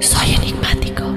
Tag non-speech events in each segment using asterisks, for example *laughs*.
Soy enigmático.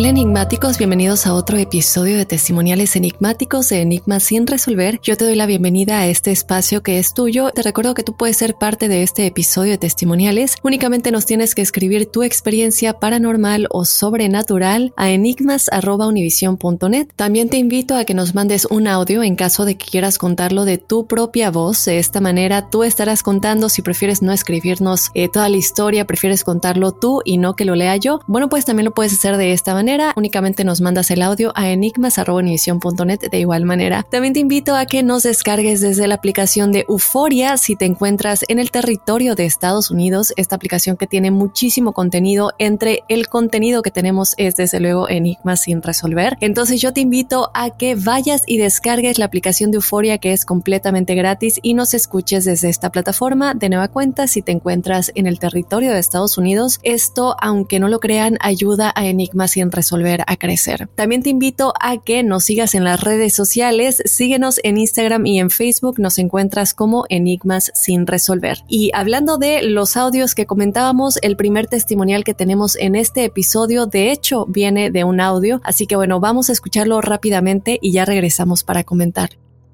Hola enigmáticos, bienvenidos a otro episodio de Testimoniales Enigmáticos de Enigmas sin resolver. Yo te doy la bienvenida a este espacio que es tuyo. Te recuerdo que tú puedes ser parte de este episodio de Testimoniales. Únicamente nos tienes que escribir tu experiencia paranormal o sobrenatural a enigmas.univision.net. También te invito a que nos mandes un audio en caso de que quieras contarlo de tu propia voz. De esta manera tú estarás contando si prefieres no escribirnos eh, toda la historia, prefieres contarlo tú y no que lo lea yo. Bueno, pues también lo puedes hacer de esta manera únicamente nos mandas el audio a enigmas.univision.net de igual manera. También te invito a que nos descargues desde la aplicación de Euforia si te encuentras en el territorio de Estados Unidos, esta aplicación que tiene muchísimo contenido. Entre el contenido que tenemos es desde luego Enigmas sin resolver. Entonces yo te invito a que vayas y descargues la aplicación de Euforia que es completamente gratis y nos escuches desde esta plataforma. De nueva cuenta, si te encuentras en el territorio de Estados Unidos, esto, aunque no lo crean, ayuda a Enigmas sin resolver a crecer. También te invito a que nos sigas en las redes sociales, síguenos en Instagram y en Facebook, nos encuentras como Enigmas sin resolver. Y hablando de los audios que comentábamos, el primer testimonial que tenemos en este episodio, de hecho, viene de un audio, así que bueno, vamos a escucharlo rápidamente y ya regresamos para comentar.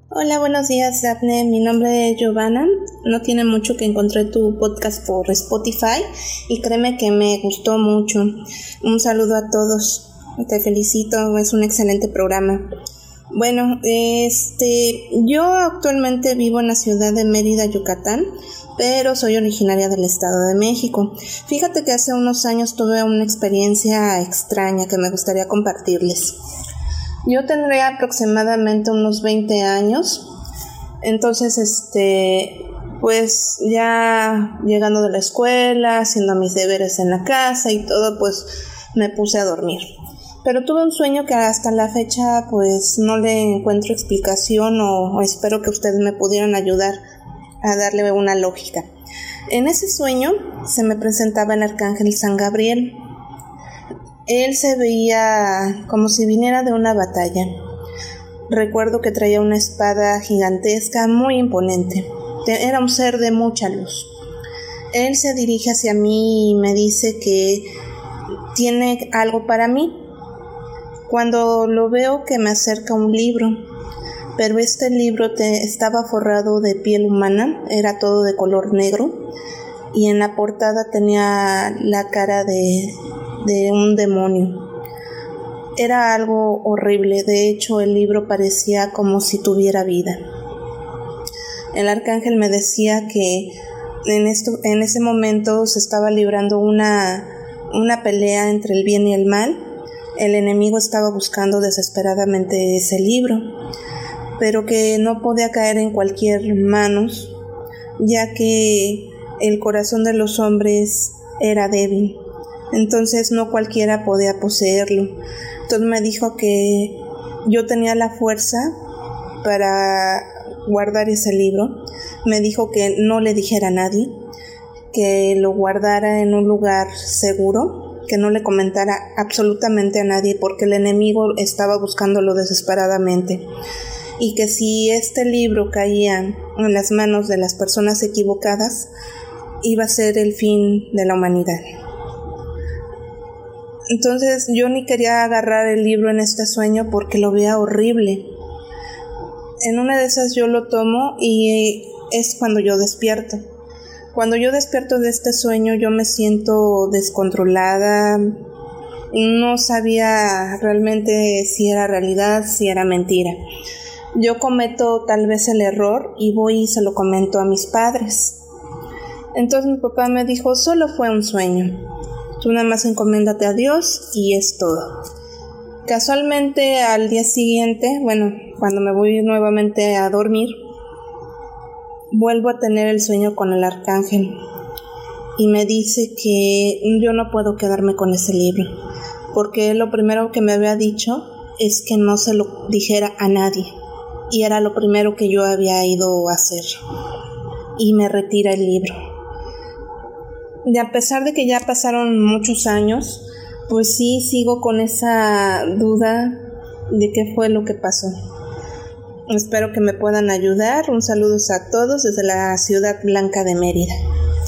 Hola, buenos días, Daphne. Mi nombre es Giovanna. No tiene mucho que encontré tu podcast por Spotify y créeme que me gustó mucho. Un saludo a todos. Te felicito, es un excelente programa. Bueno, este, yo actualmente vivo en la ciudad de Mérida, Yucatán, pero soy originaria del Estado de México. Fíjate que hace unos años tuve una experiencia extraña que me gustaría compartirles. Yo tendría aproximadamente unos 20 años. Entonces, este, pues ya llegando de la escuela, haciendo mis deberes en la casa y todo, pues me puse a dormir. Pero tuve un sueño que hasta la fecha pues no le encuentro explicación o, o espero que ustedes me pudieran ayudar a darle una lógica. En ese sueño se me presentaba el arcángel San Gabriel él se veía como si viniera de una batalla. Recuerdo que traía una espada gigantesca muy imponente. Era un ser de mucha luz. Él se dirige hacia mí y me dice que tiene algo para mí. Cuando lo veo que me acerca un libro, pero este libro estaba forrado de piel humana, era todo de color negro y en la portada tenía la cara de, de un demonio. Era algo horrible, de hecho el libro parecía como si tuviera vida. El arcángel me decía que en, esto, en ese momento se estaba librando una, una pelea entre el bien y el mal el enemigo estaba buscando desesperadamente ese libro, pero que no podía caer en cualquier manos, ya que el corazón de los hombres era débil. Entonces no cualquiera podía poseerlo. Entonces me dijo que yo tenía la fuerza para guardar ese libro. Me dijo que no le dijera a nadie, que lo guardara en un lugar seguro, que no le comentara absolutamente a nadie porque el enemigo estaba buscándolo desesperadamente y que si este libro caía en las manos de las personas equivocadas, iba a ser el fin de la humanidad. Entonces yo ni quería agarrar el libro en este sueño porque lo veía horrible. En una de esas yo lo tomo y es cuando yo despierto. Cuando yo despierto de este sueño yo me siento descontrolada, no sabía realmente si era realidad, si era mentira. Yo cometo tal vez el error y voy y se lo comento a mis padres. Entonces mi papá me dijo, solo fue un sueño. Tú nada más encomiéndate a Dios y es todo. Casualmente al día siguiente, bueno, cuando me voy nuevamente a dormir, vuelvo a tener el sueño con el arcángel y me dice que yo no puedo quedarme con ese libro, porque lo primero que me había dicho es que no se lo dijera a nadie, y era lo primero que yo había ido a hacer, y me retira el libro. Y a pesar de que ya pasaron muchos años, pues sí sigo con esa duda de qué fue lo que pasó. Espero que me puedan ayudar. Un saludo a todos desde la ciudad blanca de Mérida.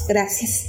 Gracias.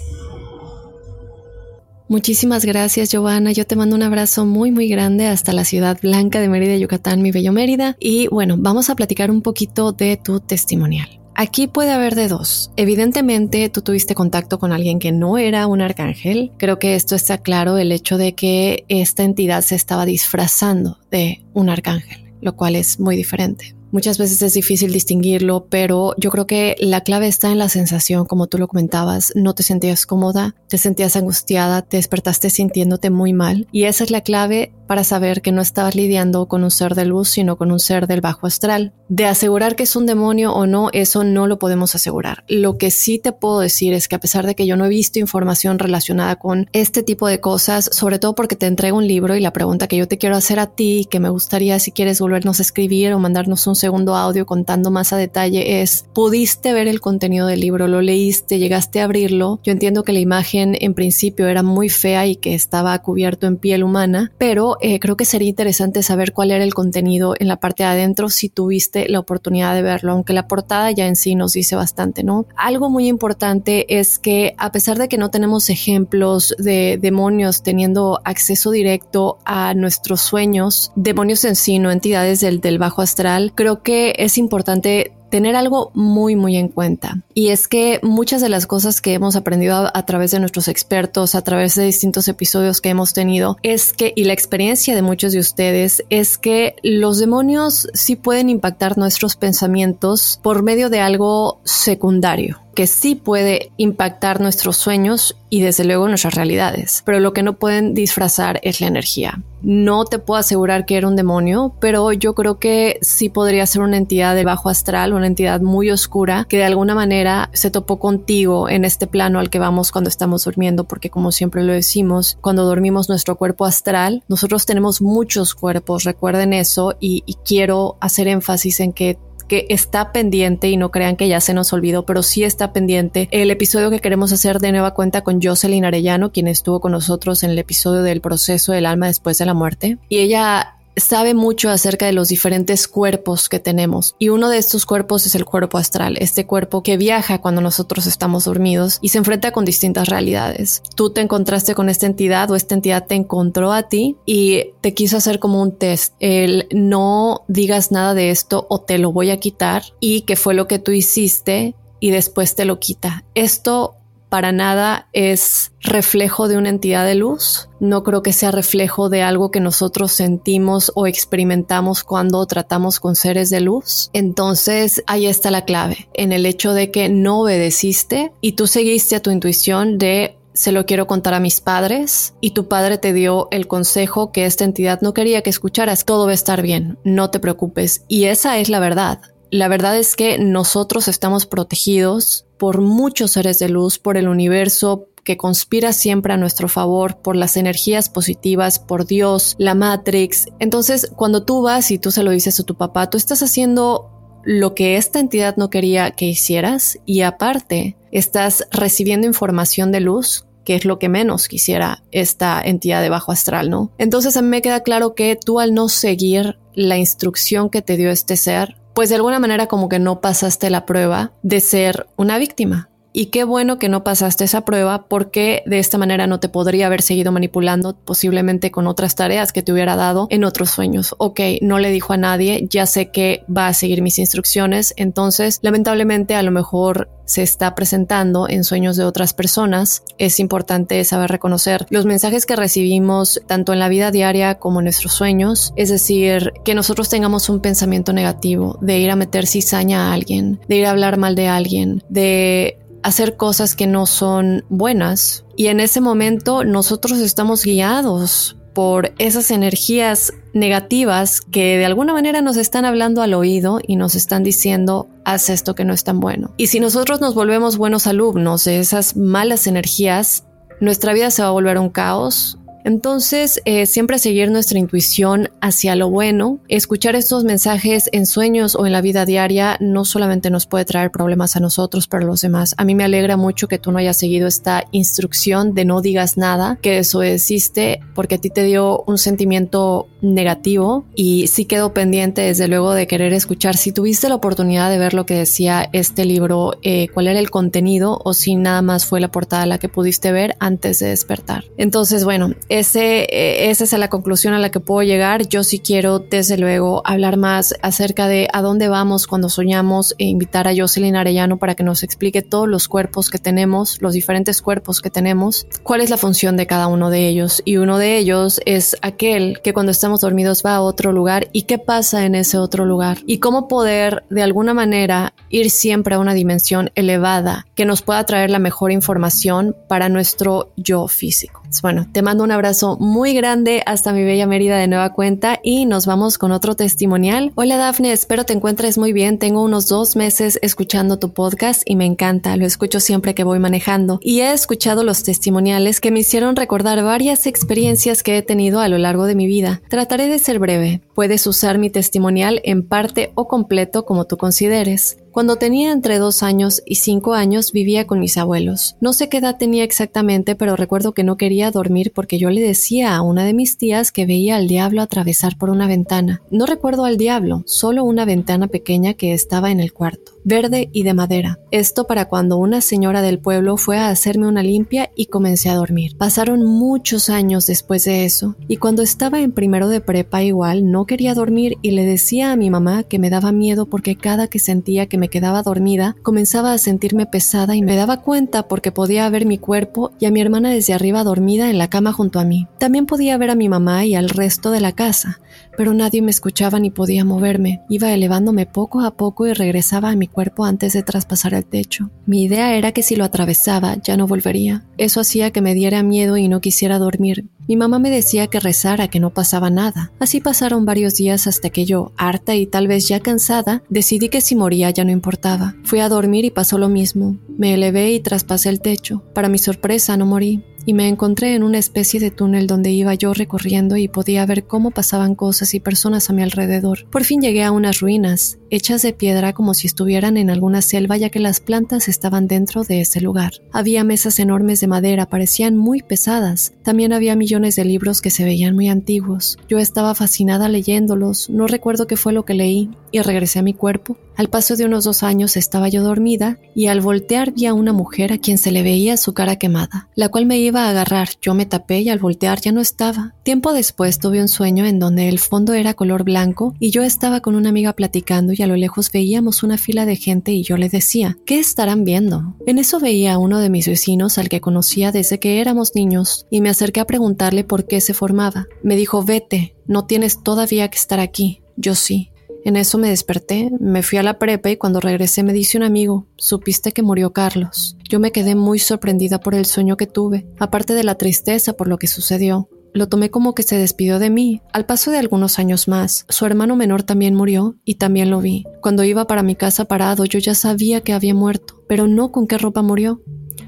Muchísimas gracias, Giovanna. Yo te mando un abrazo muy, muy grande hasta la ciudad blanca de Mérida, Yucatán, mi bello Mérida. Y bueno, vamos a platicar un poquito de tu testimonial. Aquí puede haber de dos. Evidentemente, tú tuviste contacto con alguien que no era un arcángel. Creo que esto está claro, el hecho de que esta entidad se estaba disfrazando de un arcángel, lo cual es muy diferente. Muchas veces es difícil distinguirlo, pero yo creo que la clave está en la sensación, como tú lo comentabas, no te sentías cómoda, te sentías angustiada, te despertaste sintiéndote muy mal y esa es la clave para saber que no estabas lidiando con un ser de luz, sino con un ser del bajo astral. De asegurar que es un demonio o no, eso no lo podemos asegurar. Lo que sí te puedo decir es que a pesar de que yo no he visto información relacionada con este tipo de cosas, sobre todo porque te entrego un libro y la pregunta que yo te quiero hacer a ti, que me gustaría si quieres volvernos a escribir o mandarnos un segundo audio contando más a detalle es, ¿pudiste ver el contenido del libro? ¿Lo leíste? ¿Llegaste a abrirlo? Yo entiendo que la imagen en principio era muy fea y que estaba cubierto en piel humana, pero eh, creo que sería interesante saber cuál era el contenido en la parte de adentro si tuviste la oportunidad de verlo, aunque la portada ya en sí nos dice bastante, ¿no? Algo muy importante es que a pesar de que no tenemos ejemplos de demonios teniendo acceso directo a nuestros sueños, demonios en sí, no entidades del, del bajo astral, creo que es importante tener algo muy, muy en cuenta. Y es que muchas de las cosas que hemos aprendido a, través de nuestros expertos, a través de distintos episodios que hemos tenido, es que, y la experiencia de muchos de ustedes, es que los demonios sí pueden impactar nuestros pensamientos por medio de algo secundario que sí puede impactar nuestros sueños y desde luego nuestras realidades, pero lo que no pueden disfrazar es la energía. No te puedo asegurar que era un demonio, pero yo creo que sí podría ser una entidad de bajo astral, una entidad muy oscura que de alguna manera se topó contigo en este plano al que vamos cuando estamos durmiendo, porque como siempre lo decimos, cuando dormimos nuestro cuerpo astral, nosotros tenemos muchos cuerpos, recuerden eso, y, y quiero hacer énfasis en que que está pendiente y no crean que ya se nos olvidó, pero sí está pendiente el episodio que queremos hacer de nueva cuenta con Jocelyn Arellano, quien estuvo con nosotros en el episodio del proceso del alma después de la muerte. Y ella sabe mucho acerca de los diferentes cuerpos que tenemos y uno de estos cuerpos es el cuerpo astral, este cuerpo que viaja cuando nosotros estamos dormidos y se enfrenta con distintas realidades. Tú te encontraste con esta entidad o esta entidad te encontró a ti y te quiso hacer como un test, el no digas nada de esto o te lo voy a quitar y que fue lo que tú hiciste y después te lo quita. Esto para nada es reflejo de una entidad de luz. No creo que sea reflejo de algo que nosotros sentimos o experimentamos cuando tratamos con seres de luz. Entonces ahí está la clave, en el hecho de que no obedeciste y tú seguiste a tu intuición de se lo quiero contar a mis padres y tu padre te dio el consejo que esta entidad no quería que escucharas. Todo va a estar bien, no te preocupes. Y esa es la verdad. La verdad es que nosotros estamos protegidos por muchos seres de luz, por el universo, que conspira siempre a nuestro favor por las energías positivas, por Dios, la Matrix. Entonces, cuando tú vas y tú se lo dices a tu papá, tú estás haciendo lo que esta entidad no quería que hicieras y aparte estás recibiendo información de luz que es lo que menos quisiera esta entidad de bajo astral, ¿no? Entonces a mí me queda claro que tú al no seguir la instrucción que te dio este ser, pues de alguna manera como que no pasaste la prueba de ser una víctima. Y qué bueno que no pasaste esa prueba porque de esta manera no te podría haber seguido manipulando posiblemente con otras tareas que te hubiera dado en otros sueños. Ok, no le dijo a nadie, ya sé que va a seguir mis instrucciones, entonces lamentablemente a lo mejor se está presentando en sueños de otras personas. Es importante saber reconocer los mensajes que recibimos tanto en la vida diaria como en nuestros sueños. Es decir, que nosotros tengamos un pensamiento negativo de ir a meter cizaña a alguien, de ir a hablar mal de alguien, de hacer cosas que no son buenas. Y en ese momento nosotros estamos guiados por esas energías negativas que de alguna manera nos están hablando al oído y nos están diciendo haz esto que no es tan bueno. Y si nosotros nos volvemos buenos alumnos de esas malas energías, nuestra vida se va a volver un caos, entonces, eh, siempre seguir nuestra intuición hacia lo bueno, escuchar estos mensajes en sueños o en la vida diaria no solamente nos puede traer problemas a nosotros, pero a los demás. A mí me alegra mucho que tú no hayas seguido esta instrucción de no digas nada, que eso existe, porque a ti te dio un sentimiento negativo y sí quedó pendiente desde luego de querer escuchar. Si tuviste la oportunidad de ver lo que decía este libro, eh, cuál era el contenido o si nada más fue la portada la que pudiste ver antes de despertar. Entonces, bueno, ese, eh, esa es la conclusión a la que puedo llegar. Yo sí quiero, desde luego, hablar más acerca de a dónde vamos cuando soñamos e invitar a Jocelyn Arellano para que nos explique todos los cuerpos que tenemos, los diferentes cuerpos que tenemos, cuál es la función de cada uno de ellos. Y uno de ellos es aquel que cuando estamos dormidos va a otro lugar y qué pasa en ese otro lugar. Y cómo poder, de alguna manera, ir siempre a una dimensión elevada que nos pueda traer la mejor información para nuestro yo físico. Bueno, te mando un abrazo muy grande hasta mi bella Mérida de nueva cuenta y nos vamos con otro testimonial. Hola Dafne, espero te encuentres muy bien. Tengo unos dos meses escuchando tu podcast y me encanta. Lo escucho siempre que voy manejando y he escuchado los testimoniales que me hicieron recordar varias experiencias que he tenido a lo largo de mi vida. Trataré de ser breve. Puedes usar mi testimonial en parte o completo como tú consideres. Cuando tenía entre dos años y cinco años vivía con mis abuelos. No sé qué edad tenía exactamente, pero recuerdo que no quería dormir porque yo le decía a una de mis tías que veía al diablo atravesar por una ventana. No recuerdo al diablo, solo una ventana pequeña que estaba en el cuarto verde y de madera. Esto para cuando una señora del pueblo fue a hacerme una limpia y comencé a dormir. Pasaron muchos años después de eso, y cuando estaba en primero de prepa igual no quería dormir y le decía a mi mamá que me daba miedo porque cada que sentía que me quedaba dormida comenzaba a sentirme pesada y me daba cuenta porque podía ver mi cuerpo y a mi hermana desde arriba dormida en la cama junto a mí. También podía ver a mi mamá y al resto de la casa, pero nadie me escuchaba ni podía moverme. Iba elevándome poco a poco y regresaba a mi cuerpo antes de traspasar el techo. Mi idea era que si lo atravesaba ya no volvería. Eso hacía que me diera miedo y no quisiera dormir. Mi mamá me decía que rezara, que no pasaba nada. Así pasaron varios días hasta que yo, harta y tal vez ya cansada, decidí que si moría ya no importaba. Fui a dormir y pasó lo mismo. Me elevé y traspasé el techo. Para mi sorpresa no morí y me encontré en una especie de túnel donde iba yo recorriendo y podía ver cómo pasaban cosas y personas a mi alrededor. Por fin llegué a unas ruinas, hechas de piedra como si estuvieran en alguna selva ya que las plantas estaban dentro de ese lugar. Había mesas enormes de madera, parecían muy pesadas. También había millones de libros que se veían muy antiguos. Yo estaba fascinada leyéndolos, no recuerdo qué fue lo que leí, y regresé a mi cuerpo. Al paso de unos dos años estaba yo dormida y al voltear vi a una mujer a quien se le veía su cara quemada, la cual me iba a agarrar. Yo me tapé y al voltear ya no estaba. Tiempo después tuve un sueño en donde el fondo era color blanco y yo estaba con una amiga platicando y a lo lejos veíamos una fila de gente y yo le decía, ¿qué estarán viendo? En eso veía a uno de mis vecinos al que conocía desde que éramos niños y me acerqué a preguntarle por qué se formaba. Me dijo, vete, no tienes todavía que estar aquí. Yo sí. En eso me desperté, me fui a la prepa y cuando regresé me dice un amigo, supiste que murió Carlos. Yo me quedé muy sorprendida por el sueño que tuve, aparte de la tristeza por lo que sucedió. Lo tomé como que se despidió de mí. Al paso de algunos años más, su hermano menor también murió y también lo vi. Cuando iba para mi casa parado, yo ya sabía que había muerto, pero no con qué ropa murió.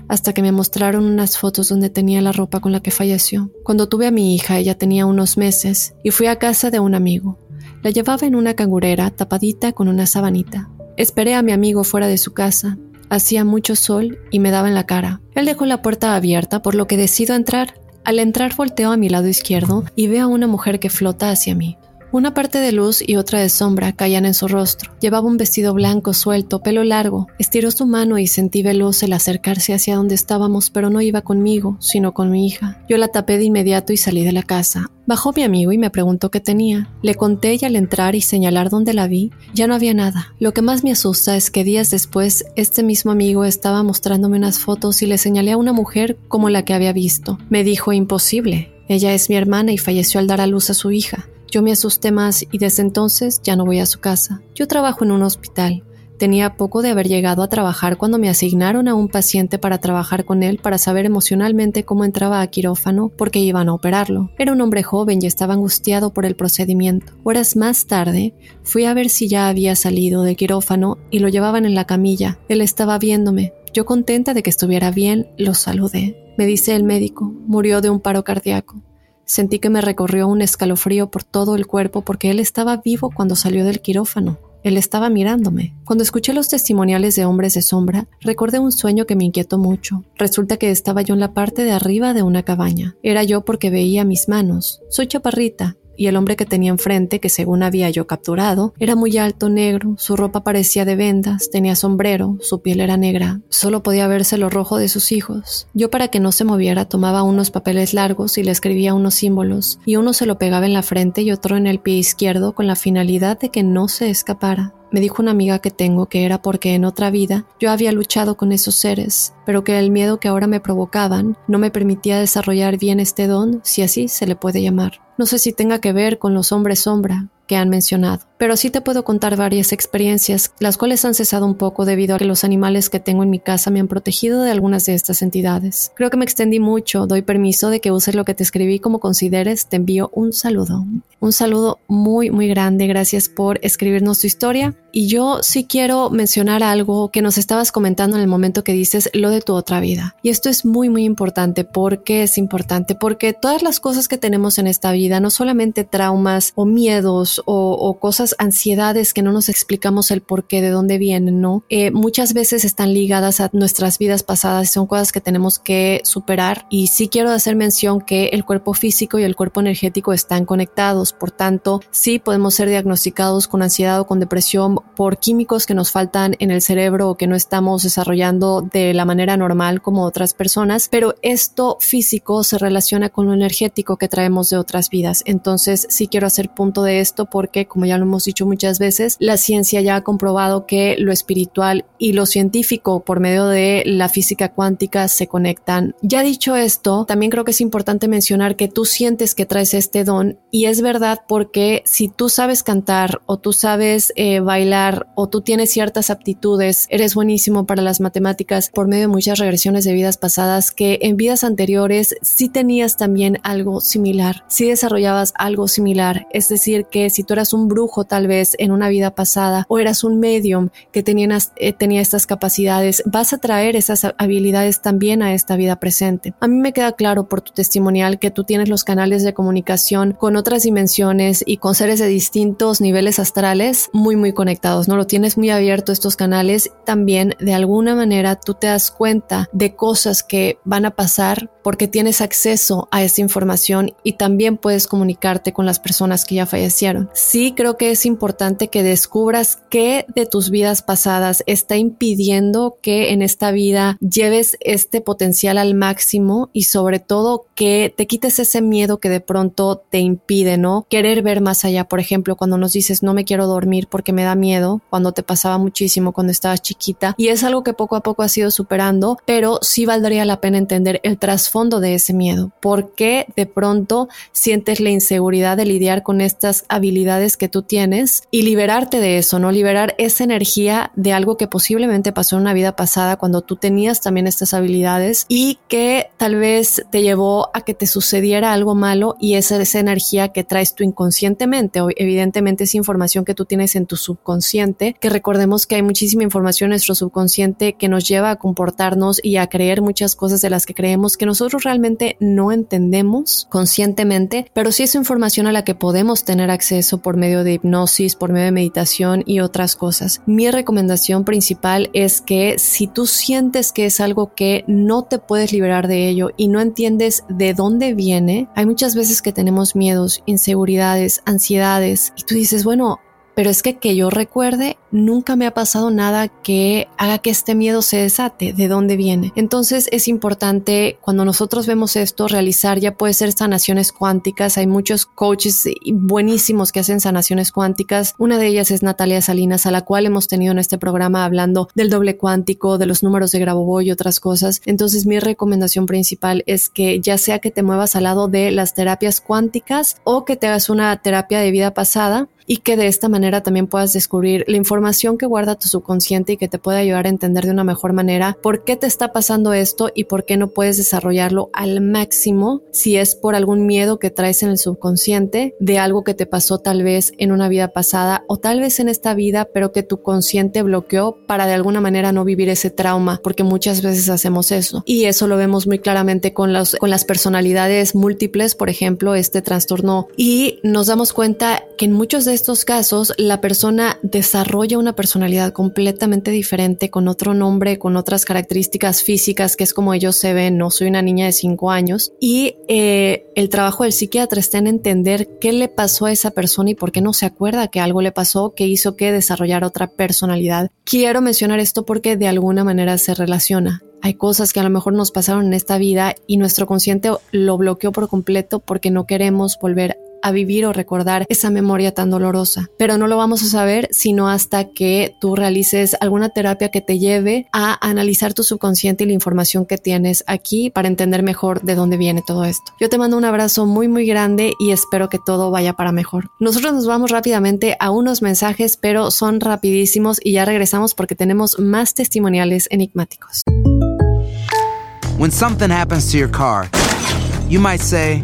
Hasta que me mostraron unas fotos donde tenía la ropa con la que falleció. Cuando tuve a mi hija, ella tenía unos meses, y fui a casa de un amigo. La llevaba en una cangurera tapadita con una sabanita. Esperé a mi amigo fuera de su casa. Hacía mucho sol y me daba en la cara. Él dejó la puerta abierta, por lo que decido entrar. Al entrar volteo a mi lado izquierdo y veo a una mujer que flota hacia mí. Una parte de luz y otra de sombra caían en su rostro. Llevaba un vestido blanco suelto, pelo largo. Estiró su mano y sentí veloz el acercarse hacia donde estábamos, pero no iba conmigo, sino con mi hija. Yo la tapé de inmediato y salí de la casa. Bajó mi amigo y me preguntó qué tenía. Le conté y al entrar y señalar dónde la vi, ya no había nada. Lo que más me asusta es que días después este mismo amigo estaba mostrándome unas fotos y le señalé a una mujer como la que había visto. Me dijo imposible. Ella es mi hermana y falleció al dar a luz a su hija. Yo me asusté más y desde entonces ya no voy a su casa. Yo trabajo en un hospital. Tenía poco de haber llegado a trabajar cuando me asignaron a un paciente para trabajar con él para saber emocionalmente cómo entraba a quirófano porque iban a operarlo. Era un hombre joven y estaba angustiado por el procedimiento. Horas más tarde, fui a ver si ya había salido del quirófano y lo llevaban en la camilla. Él estaba viéndome. Yo contenta de que estuviera bien, lo saludé. Me dice el médico, murió de un paro cardíaco. Sentí que me recorrió un escalofrío por todo el cuerpo porque él estaba vivo cuando salió del quirófano. Él estaba mirándome. Cuando escuché los testimoniales de hombres de sombra, recordé un sueño que me inquietó mucho. Resulta que estaba yo en la parte de arriba de una cabaña. Era yo porque veía mis manos. Soy chaparrita, y el hombre que tenía enfrente, que según había yo capturado, era muy alto, negro, su ropa parecía de vendas, tenía sombrero, su piel era negra, solo podía verse lo rojo de sus hijos. Yo para que no se moviera tomaba unos papeles largos y le escribía unos símbolos, y uno se lo pegaba en la frente y otro en el pie izquierdo con la finalidad de que no se escapara. Me dijo una amiga que tengo que era porque en otra vida yo había luchado con esos seres, pero que el miedo que ahora me provocaban no me permitía desarrollar bien este don, si así se le puede llamar. No sé si tenga que ver con los hombres sombra que han mencionado, pero sí te puedo contar varias experiencias, las cuales han cesado un poco debido a que los animales que tengo en mi casa me han protegido de algunas de estas entidades. Creo que me extendí mucho, doy permiso de que uses lo que te escribí como consideres, te envío un saludo. Un saludo muy, muy grande, gracias por escribirnos tu historia. Y yo sí quiero mencionar algo que nos estabas comentando en el momento que dices lo de tu otra vida. Y esto es muy, muy importante. ¿Por qué es importante? Porque todas las cosas que tenemos en esta vida, no solamente traumas o miedos o, cosas, ansiedades que no nos explicamos el por qué, de dónde vienen, ¿no? Eh, muchas veces están ligadas a nuestras vidas pasadas son cosas que tenemos que superar. Y sí quiero hacer mención que el cuerpo físico y el cuerpo energético están conectados. Por tanto, sí podemos ser diagnosticados con ansiedad o con depresión por químicos que nos faltan en el cerebro o que no estamos desarrollando de la manera normal como otras personas, pero esto físico se relaciona con lo energético que traemos de otras vidas. Entonces sí quiero hacer punto de esto porque, como ya lo hemos dicho muchas veces, la ciencia ya ha comprobado que lo espiritual y lo científico por medio de la física cuántica se conectan. Ya dicho esto, también creo que es importante mencionar que tú sientes que traes este don y es verdad porque si tú sabes cantar o tú sabes eh, bailar, o tú tienes ciertas aptitudes, eres buenísimo para las matemáticas por medio de muchas regresiones de vidas pasadas que en vidas anteriores sí tenías también algo similar, sí desarrollabas algo similar, es decir, que si tú eras un brujo tal vez en una vida pasada o eras un medium que eh, tenía estas capacidades, vas a traer esas habilidades también a esta vida presente. A mí me queda claro por tu testimonial que tú tienes los canales de comunicación con otras dimensiones y con seres de distintos niveles astrales muy muy conectados ¿no? Lo tienes muy abierto estos canales, también de alguna manera tú te das cuenta de cosas que van a pasar porque tienes acceso a esa información y también puedes comunicarte con las personas que ya fallecieron. Sí creo que es importante que descubras qué de tus vidas pasadas está impidiendo que en esta vida lleves este potencial al máximo y sobre todo que te quites ese miedo que de pronto te impide, ¿no? Querer ver más allá, por ejemplo, cuando nos dices no me quiero dormir porque me da miedo cuando te pasaba muchísimo cuando estabas chiquita y es algo que poco a poco has ido superando, pero sí valdría la pena entender el trasfondo de ese miedo. ¿Por qué de pronto sientes la inseguridad de lidiar con estas habilidades que tú tienes? y liberarte de eso, ¿no? Liberar esa energía de algo que posiblemente pasó en una vida pasada cuando tú tenías también estas habilidades y que tal vez te llevó a que te sucediera algo malo y esa, esa energía que traes tú inconscientemente o evidentemente es información que tú tienes en tu subconsciente, que recordemos que hay muchísima información en nuestro subconsciente que nos lleva a comportarnos y a creer muchas cosas de las que creemos que nosotros realmente no entendemos conscientemente, pero sí es información a la que podemos tener acceso por medio de hipnosis, por medio de meditación y otras cosas. Mi recomendación principal es que si tú sientes que es algo que no te puedes liberar de ello y no entiendes de dónde viene, hay muchas veces que tenemos miedos, inseguridades, ansiedades y tú dices, bueno, pero es que que yo recuerde, nunca me ha pasado nada que haga que este miedo se desate, de dónde viene. Entonces es importante cuando nosotros vemos esto, realizar ya puede ser sanaciones cuánticas. Hay muchos coaches buenísimos que hacen sanaciones cuánticas. Una de ellas es Natalia Salinas, a la cual hemos tenido en este programa hablando del doble cuántico, de los números de Grabovoi y otras cosas. Entonces mi recomendación principal es que ya sea que te muevas al lado de las terapias cuánticas o que te hagas una terapia de vida pasada, y que de esta manera también puedas descubrir la información que guarda tu subconsciente y que te puede ayudar a entender de una mejor manera por qué te está pasando esto y por qué no puedes desarrollarlo al máximo si es por algún miedo que traes en el subconsciente de algo que te pasó tal vez en una vida pasada o tal vez en esta vida, pero que tu consciente bloqueó para de alguna manera no vivir ese trauma, porque muchas veces hacemos eso. Y eso lo vemos muy claramente con, las con las personalidades múltiples, por ejemplo, este trastorno. Y nos damos cuenta que en muchos de estos casos la persona desarrolla una personalidad completamente diferente, con otro nombre, con otras características físicas, que es como ellos se ven, no soy una niña de cinco años, y eh, el trabajo del psiquiatra está en entender qué le pasó a esa persona y por qué no se acuerda que algo le pasó que hizo que desarrollara otra personalidad. Quiero mencionar esto porque de alguna manera se relaciona. Hay cosas que a lo mejor nos pasaron en esta vida y nuestro consciente lo bloqueó por completo porque no queremos volver a vivir o recordar esa memoria tan dolorosa. Pero no lo vamos a saber sino hasta que tú realices alguna terapia que te lleve a analizar tu subconsciente y la información que tienes aquí para entender mejor de dónde viene todo esto. Yo te mando un abrazo muy muy grande y espero que todo vaya para mejor. Nosotros nos vamos rápidamente a unos mensajes, pero son rapidísimos y ya regresamos porque tenemos más testimoniales enigmáticos. When something happens to your car, you might say,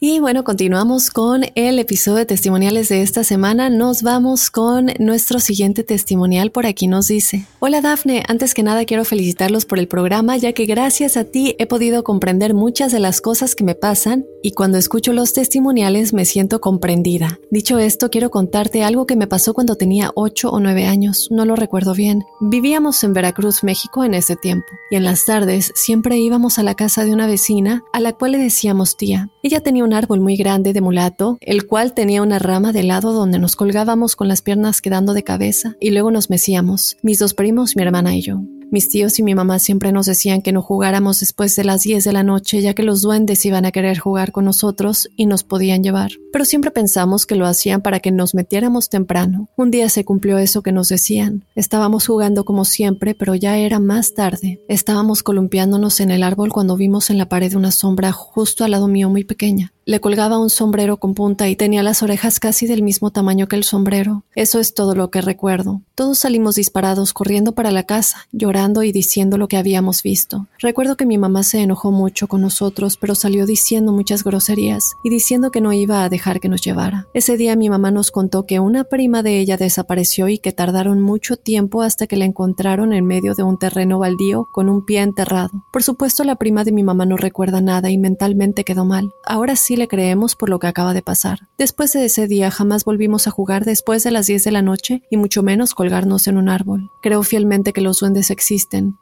Y bueno, continuamos con el episodio de testimoniales de esta semana. Nos vamos con nuestro siguiente testimonial. Por aquí nos dice, hola Dafne, antes que nada quiero felicitarlos por el programa ya que gracias a ti he podido comprender muchas de las cosas que me pasan y cuando escucho los testimoniales me siento comprendida. Dicho esto, quiero contarte algo que me pasó cuando tenía 8 o 9 años, no lo recuerdo bien. Vivíamos en Veracruz, México en ese tiempo y en las tardes siempre íbamos a la casa de una vecina a la cual le decíamos tía. Ella tenía un árbol muy grande de mulato, el cual tenía una rama de lado donde nos colgábamos con las piernas quedando de cabeza y luego nos mecíamos, mis dos primos, mi hermana y yo. Mis tíos y mi mamá siempre nos decían que no jugáramos después de las 10 de la noche ya que los duendes iban a querer jugar con nosotros y nos podían llevar. Pero siempre pensamos que lo hacían para que nos metiéramos temprano. Un día se cumplió eso que nos decían. Estábamos jugando como siempre, pero ya era más tarde. Estábamos columpiándonos en el árbol cuando vimos en la pared una sombra justo al lado mío muy pequeña. Le colgaba un sombrero con punta y tenía las orejas casi del mismo tamaño que el sombrero. Eso es todo lo que recuerdo. Todos salimos disparados corriendo para la casa, llorando y diciendo lo que habíamos visto. Recuerdo que mi mamá se enojó mucho con nosotros, pero salió diciendo muchas groserías y diciendo que no iba a dejar que nos llevara. Ese día mi mamá nos contó que una prima de ella desapareció y que tardaron mucho tiempo hasta que la encontraron en medio de un terreno baldío con un pie enterrado. Por supuesto la prima de mi mamá no recuerda nada y mentalmente quedó mal. Ahora sí le creemos por lo que acaba de pasar. Después de ese día jamás volvimos a jugar después de las 10 de la noche y mucho menos colgarnos en un árbol. Creo fielmente que los duendes existen,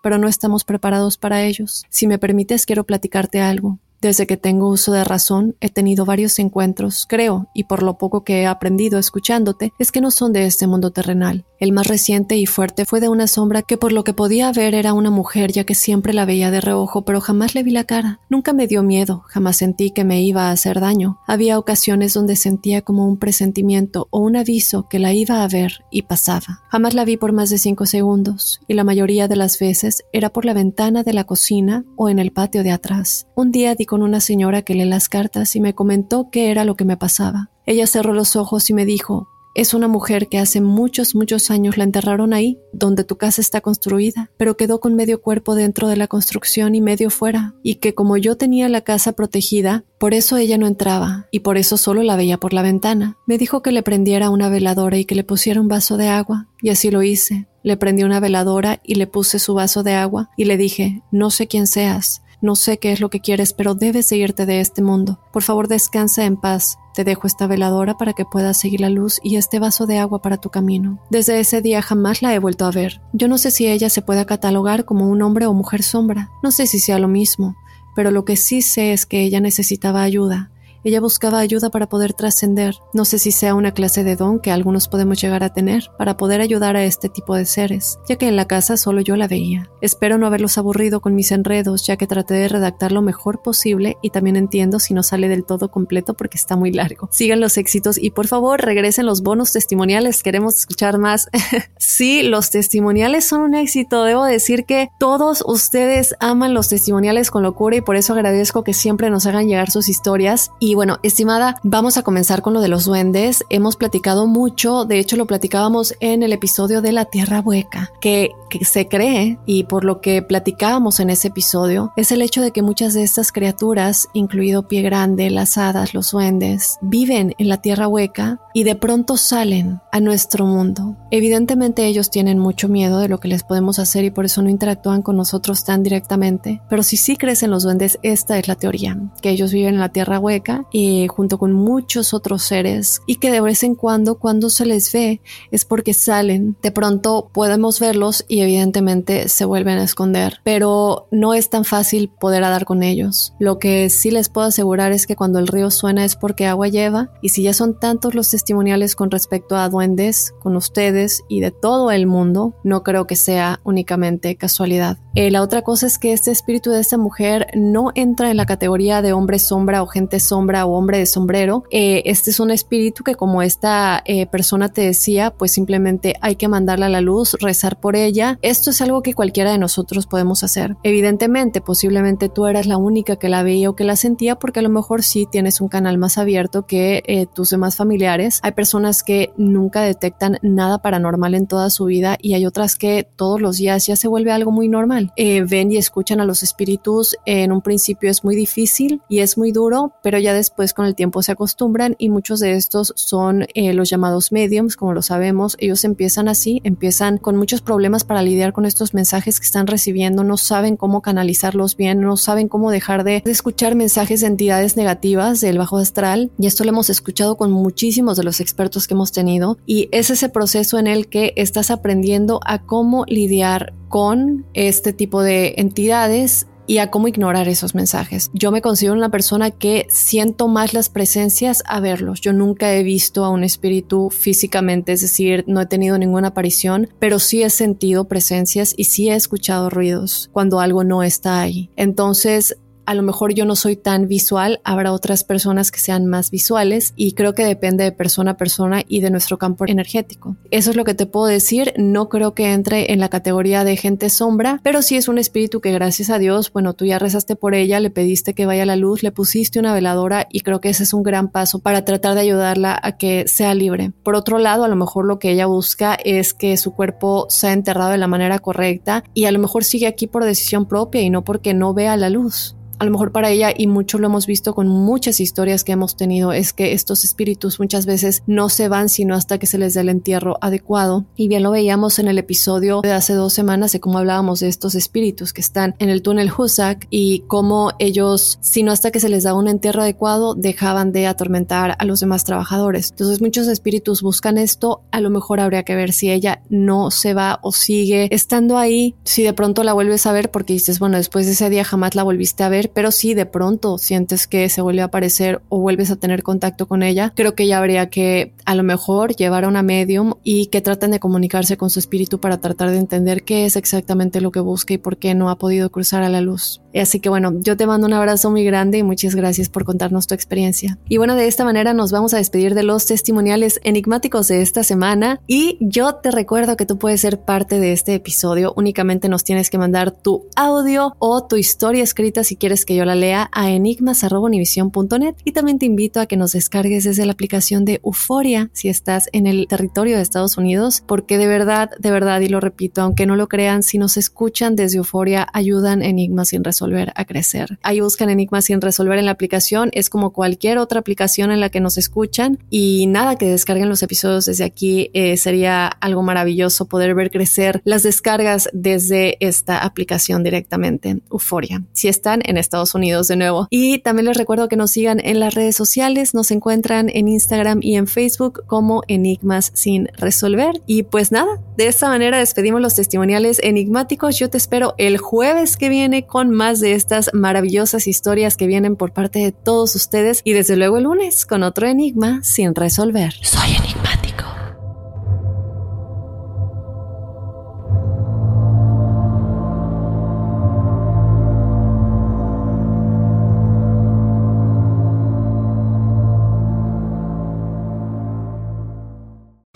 pero no estamos preparados para ellos. Si me permites quiero platicarte algo. Desde que tengo uso de razón, he tenido varios encuentros, creo, y por lo poco que he aprendido escuchándote, es que no son de este mundo terrenal. El más reciente y fuerte fue de una sombra que por lo que podía ver era una mujer ya que siempre la veía de reojo, pero jamás le vi la cara. Nunca me dio miedo, jamás sentí que me iba a hacer daño. Había ocasiones donde sentía como un presentimiento o un aviso que la iba a ver y pasaba. Jamás la vi por más de cinco segundos, y la mayoría de las veces era por la ventana de la cocina o en el patio de atrás. Un día di una señora que lee las cartas y me comentó qué era lo que me pasaba. Ella cerró los ojos y me dijo, es una mujer que hace muchos, muchos años la enterraron ahí, donde tu casa está construida, pero quedó con medio cuerpo dentro de la construcción y medio fuera, y que como yo tenía la casa protegida, por eso ella no entraba, y por eso solo la veía por la ventana. Me dijo que le prendiera una veladora y que le pusiera un vaso de agua, y así lo hice. Le prendí una veladora y le puse su vaso de agua, y le dije, no sé quién seas, no sé qué es lo que quieres, pero debes seguirte de este mundo. Por favor, descansa en paz. Te dejo esta veladora para que puedas seguir la luz y este vaso de agua para tu camino. Desde ese día jamás la he vuelto a ver. Yo no sé si ella se pueda catalogar como un hombre o mujer sombra. No sé si sea lo mismo, pero lo que sí sé es que ella necesitaba ayuda ella buscaba ayuda para poder trascender. No sé si sea una clase de don que algunos podemos llegar a tener para poder ayudar a este tipo de seres, ya que en la casa solo yo la veía. Espero no haberlos aburrido con mis enredos, ya que traté de redactar lo mejor posible y también entiendo si no sale del todo completo porque está muy largo. Sigan los éxitos y por favor regresen los bonos testimoniales, queremos escuchar más. *laughs* sí, los testimoniales son un éxito. Debo decir que todos ustedes aman los testimoniales con locura y por eso agradezco que siempre nos hagan llegar sus historias y bueno, estimada, vamos a comenzar con lo de los duendes. Hemos platicado mucho, de hecho lo platicábamos en el episodio de la Tierra Hueca, que, se cree y por lo que platicábamos en ese episodio es el hecho de que muchas de estas criaturas, incluido Pie Grande, las hadas, los duendes, viven en la Tierra Hueca y de pronto salen a nuestro mundo. Evidentemente ellos tienen mucho miedo de lo que les podemos hacer y por eso no interactúan con nosotros tan directamente, pero si sí crecen los duendes, esta es la teoría, que ellos viven en la Tierra Hueca y junto con muchos otros seres y que de vez en cuando cuando se les ve es porque salen. De pronto podemos verlos y evidentemente se vuelven a esconder, pero no es tan fácil poder dar con ellos. Lo que sí les puedo asegurar es que cuando el río suena es porque agua lleva y si ya son tantos los testimoniales con respecto a duendes, con ustedes y de todo el mundo, no creo que sea únicamente casualidad. Eh, la otra cosa es que este espíritu de esta mujer no entra en la categoría de hombre sombra o gente sombra o hombre de sombrero. Eh, este es un espíritu que como esta eh, persona te decía, pues simplemente hay que mandarla a la luz, rezar por ella. Esto es algo que cualquiera de nosotros podemos hacer. Evidentemente, posiblemente tú eras la única que la veía o que la sentía porque a lo mejor sí tienes un canal más abierto que tus demás familiares. Hay personas que nunca detectan nada paranormal en toda su vida y hay otras que todos los días ya se vuelve algo muy normal. Eh, ven y escuchan a los espíritus. En un principio es muy difícil y es muy duro, pero ya después con el tiempo se acostumbran y muchos de estos son eh, los llamados mediums, como lo sabemos. Ellos empiezan así, empiezan con muchos problemas para lidiar con estos mensajes que están recibiendo, no saben cómo canalizarlos bien, no saben cómo dejar de, de escuchar mensajes de entidades negativas del bajo astral y esto lo hemos escuchado con muchísimos de los expertos que hemos tenido y es ese proceso en el que estás aprendiendo a cómo lidiar con este tipo de entidades y a cómo ignorar esos mensajes. Yo me considero una persona que siento más las presencias a verlos. Yo nunca he visto a un espíritu físicamente, es decir, no he tenido ninguna aparición, pero sí he sentido presencias y sí he escuchado ruidos cuando algo no está ahí. Entonces, a lo mejor yo no soy tan visual, habrá otras personas que sean más visuales y creo que depende de persona a persona y de nuestro campo energético. Eso es lo que te puedo decir, no creo que entre en la categoría de gente sombra, pero sí es un espíritu que gracias a Dios, bueno, tú ya rezaste por ella, le pediste que vaya a la luz, le pusiste una veladora y creo que ese es un gran paso para tratar de ayudarla a que sea libre. Por otro lado, a lo mejor lo que ella busca es que su cuerpo sea enterrado de la manera correcta y a lo mejor sigue aquí por decisión propia y no porque no vea la luz a lo mejor para ella, y mucho lo hemos visto con muchas historias que hemos tenido, es que estos espíritus muchas veces no se van sino hasta que se les dé el entierro adecuado. Y bien lo veíamos en el episodio de hace dos semanas de cómo hablábamos de estos espíritus que están en el túnel Husak y cómo ellos, sino hasta que se les da un entierro adecuado, dejaban de atormentar a los demás trabajadores. Entonces muchos espíritus buscan esto, a lo mejor habría que ver si ella no se va o sigue estando ahí, si de pronto la vuelves a ver porque dices, bueno, después de ese día jamás la volviste a ver pero si de pronto sientes que se vuelve a aparecer o vuelves a tener contacto con ella, creo que ya habría que a lo mejor llevar a una medium y que traten de comunicarse con su espíritu para tratar de entender qué es exactamente lo que busca y por qué no ha podido cruzar a la luz. Así que bueno, yo te mando un abrazo muy grande y muchas gracias por contarnos tu experiencia. Y bueno, de esta manera nos vamos a despedir de los testimoniales enigmáticos de esta semana y yo te recuerdo que tú puedes ser parte de este episodio. Únicamente nos tienes que mandar tu audio o tu historia escrita si quieres que yo la lea a enigmas.univision.net y también te invito a que nos descargues desde la aplicación de Euforia si estás en el territorio de Estados Unidos, porque de verdad, de verdad, y lo repito, aunque no lo crean, si nos escuchan desde Euforia, ayudan Enigmas sin resolver a crecer. Ahí buscan Enigmas sin resolver en la aplicación, es como cualquier otra aplicación en la que nos escuchan y nada que descarguen los episodios desde aquí eh, sería algo maravilloso poder ver crecer las descargas desde esta aplicación directamente, Euforia. Si están en Estados Unidos de nuevo. Y también les recuerdo que nos sigan en las redes sociales, nos encuentran en Instagram y en Facebook como Enigmas sin resolver. Y pues nada, de esta manera despedimos los testimoniales enigmáticos. Yo te espero el jueves que viene con más de estas maravillosas historias que vienen por parte de todos ustedes y desde luego el lunes con otro enigma sin resolver. Soy enigmático.